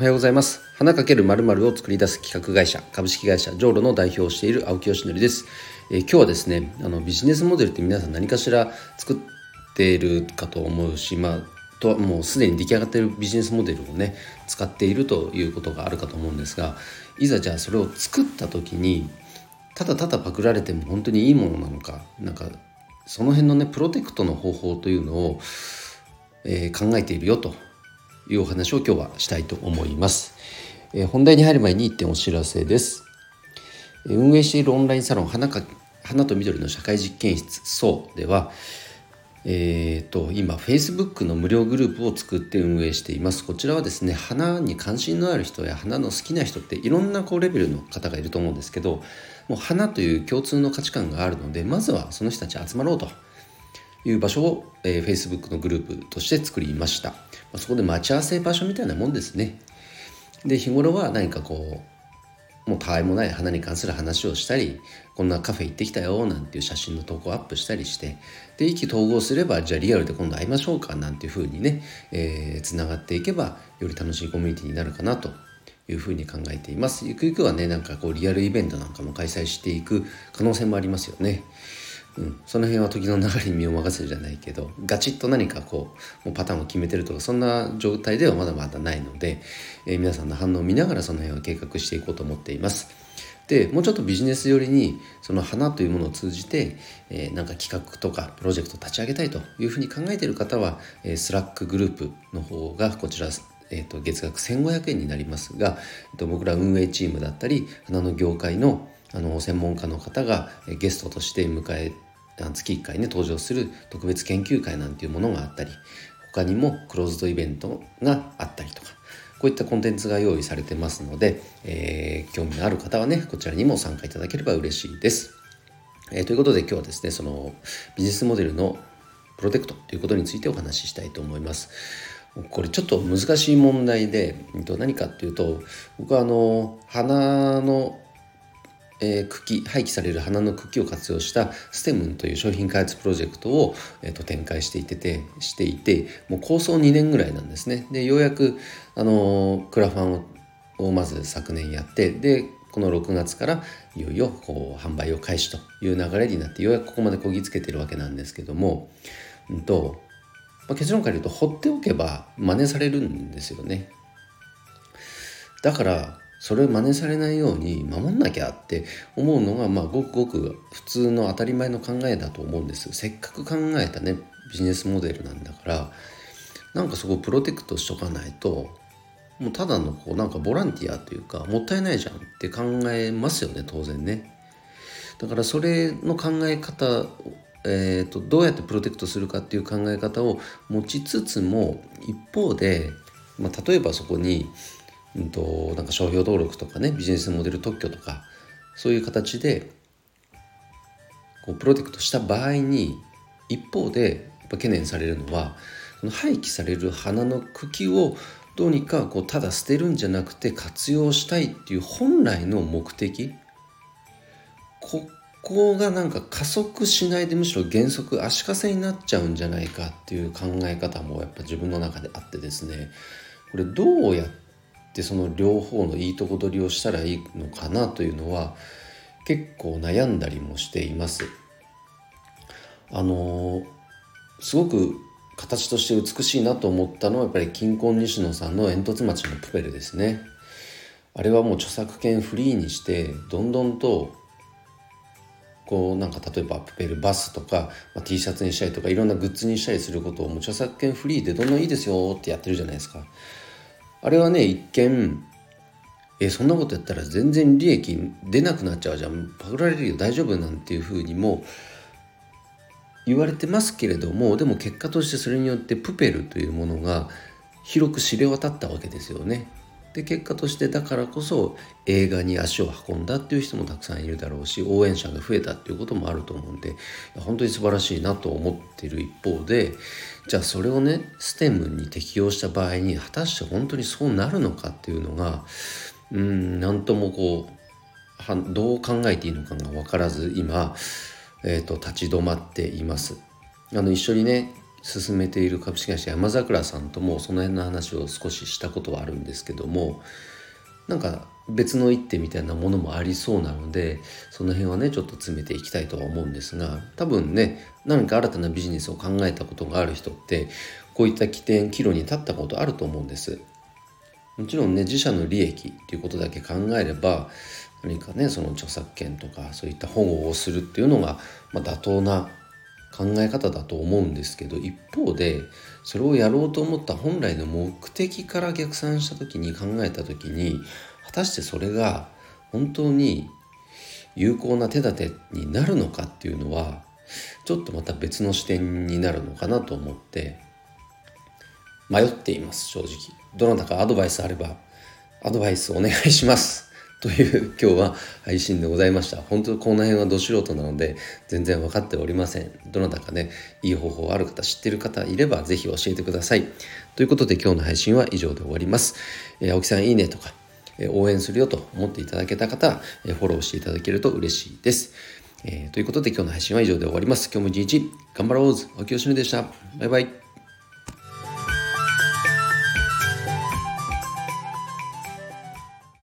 おはようございます。花かける〇〇を作り出す企画会社株式会社ジョーロの代表をしている青木よしのりです、えー、今日はですねあのビジネスモデルって皆さん何かしら作っているかと思うしまあともうすでに出来上がっているビジネスモデルをね使っているということがあるかと思うんですがいざじゃあそれを作った時にただただパクられても本当にいいものなのかなんかその辺のねプロテクトの方法というのを、えー、考えているよというお話を今日はしたいと思います。えー、本題に入る前に1点お知らせです。運営しているオンラインサロン花か花と緑の社会実験室そうでは、えーと、今 Facebook の無料グループを作って運営していますこちらはですね花に関心のある人や花の好きな人っていろんなこうレベルの方がいると思うんですけどもう花という共通の価値観があるのでまずはその人たち集まろうという場所を、えー、Facebook のグループとして作りました、まあ、そこで待ち合わせ場所みたいなもんですね。で日頃は何かこうもうたわいもない花に関する話をしたりこんなカフェ行ってきたよなんていう写真の投稿をアップしたりしてで意気投合すればじゃあリアルで今度会いましょうかなんていうふうにねつな、えー、がっていけばより楽しいコミュニティになるかなというふうに考えています。ゆくゆくはねなんかこうリアルイベントなんかも開催していく可能性もありますよね。うん、その辺は時の流れに身を任せるじゃないけどガチッと何かこうもうパターンを決めてるとかそんな状態ではまだまだないので、えー、皆さんの反応を見ながらその辺は計画していこうと思っています。でもうちょっとビジネス寄りにその花というものを通じて、えー、なんか企画とかプロジェクトを立ち上げたいというふうに考えている方は、えー、 Slack グループの方がこちらえーと、月額1500円になりますが、えーと僕ら運営チームだったり花の業界のあの専門家の方がゲストとして迎え月1回ね登場する特別研究会なんていうものがあったり他にもクローズドイベントがあったりとかこういったコンテンツが用意されてますので、えー、興味のある方はねこちらにも参加いただければ嬉しいです。えー、ということで今日はですねそのビジネスモデルのプロテクトということについてお話ししたいと思います。これちょっと難しい問題で何かっていうと僕はあの花のえー、茎廃棄される花の茎を活用したステムンという商品開発プロジェクトを、えー、と展開していててしていてもう構想2年ぐらいなんですね。でようやく、あのクラファンををまず昨年やってでこの6月からいよいよこう販売を開始という流れになってようやくここまでこぎつけてるわけなんですけども、うんとまあ、結論から言うと放っておけば真似されるんですよね。だからそれを真似されないように守んなきゃって思うのが、まあ、ごくごく普通の当たり前の考えだと思うんです。せっかく考えたねビジネスモデルなんだからなんかそこをプロテクトしとかないともうただのこうなんかボランティアというかもったいないじゃんって考えますよね当然ね。だからそれの考え方えーと、とどうやってプロテクトするかっていう考え方を持ちつつも一方で、まあ、例えばそこにうんと、なんか商標登録とかねビジネスモデル特許とかそういう形でこうプロテクトした場合に一方でやっぱ懸念されるのは廃棄される花の茎をどうにかこうただ捨てるんじゃなくて活用したいっていう本来の目的ここがなんか加速しないでむしろ原則足かせになっちゃうんじゃないかっていう考え方もやっぱ自分の中であってですねこれどうやってでその両方のいいとこ取りをしたらいいのかなというのは結構悩んだりもしています。あのすごく形として美しいなと思ったのはやっぱり金婚西野さんの煙突町のプペルですね。あれはもう著作権フリーにしてどんどんとこうなんか例えばプペルバスとか、まあ、T シャツにしたりとかいろんなグッズにしたりすることをもう著作権フリーでどんどんいいですよってやってるじゃないですか。あれはね一見えそんなことやったら全然利益出なくなっちゃうじゃんパクられるよ大丈夫なんていうふうにも言われてますけれどもでも結果としてそれによってプペルというものが広く知れ渡ったわけですよね。で結果としてだからこそ映画に足を運んだっていう人もたくさんいるだろうし応援者が増えたっていうこともあると思うんで本当に素晴らしいなと思ってる一方でじゃあそれをねステムに適用した場合に果たして本当にそうなるのかっていうのがうん何ともこうどう考えていいのかが分からず今、えーと、立ち止まっています。あの一緒にね進めている株式会社山桜さんともその辺の話を少ししたことはあるんですけどもなんか別の一手みたいなものもありそうなのでその辺はねちょっと詰めていきたいとは思うんですが多分ね何か新たなビジネスを考えたことがある人ってこういった起点岐路に立ったことあると思うんです。もちろんね自社の利益っていうことだけ考えれば何かねその著作権とかそういった保護をするっていうのが、まあ、妥当な考え方だと思うんですけど一方でそれをやろうと思った本来の目的から逆算した時に考えた時に果たしてそれが本当に有効な手立てになるのかっていうのはちょっとまた別の視点になるのかなと思って迷っています正直。どなたかアドバイスあればアドバイスお願いします。という今日は配信でございました。本当この辺はど素人なので全然分かっておりません。どなたかね、いい方法ある方、知ってる方いればぜひ教えてください。ということで今日の配信は以上で終わります。えー、青木さんいいねとか、えー、応援するよと思っていただけた方、えー、フォローしていただけると嬉しいです。えー、ということで今日の配信は以上で終わります。今日も一日頑張ろうず青木よしのでした。バイバイ。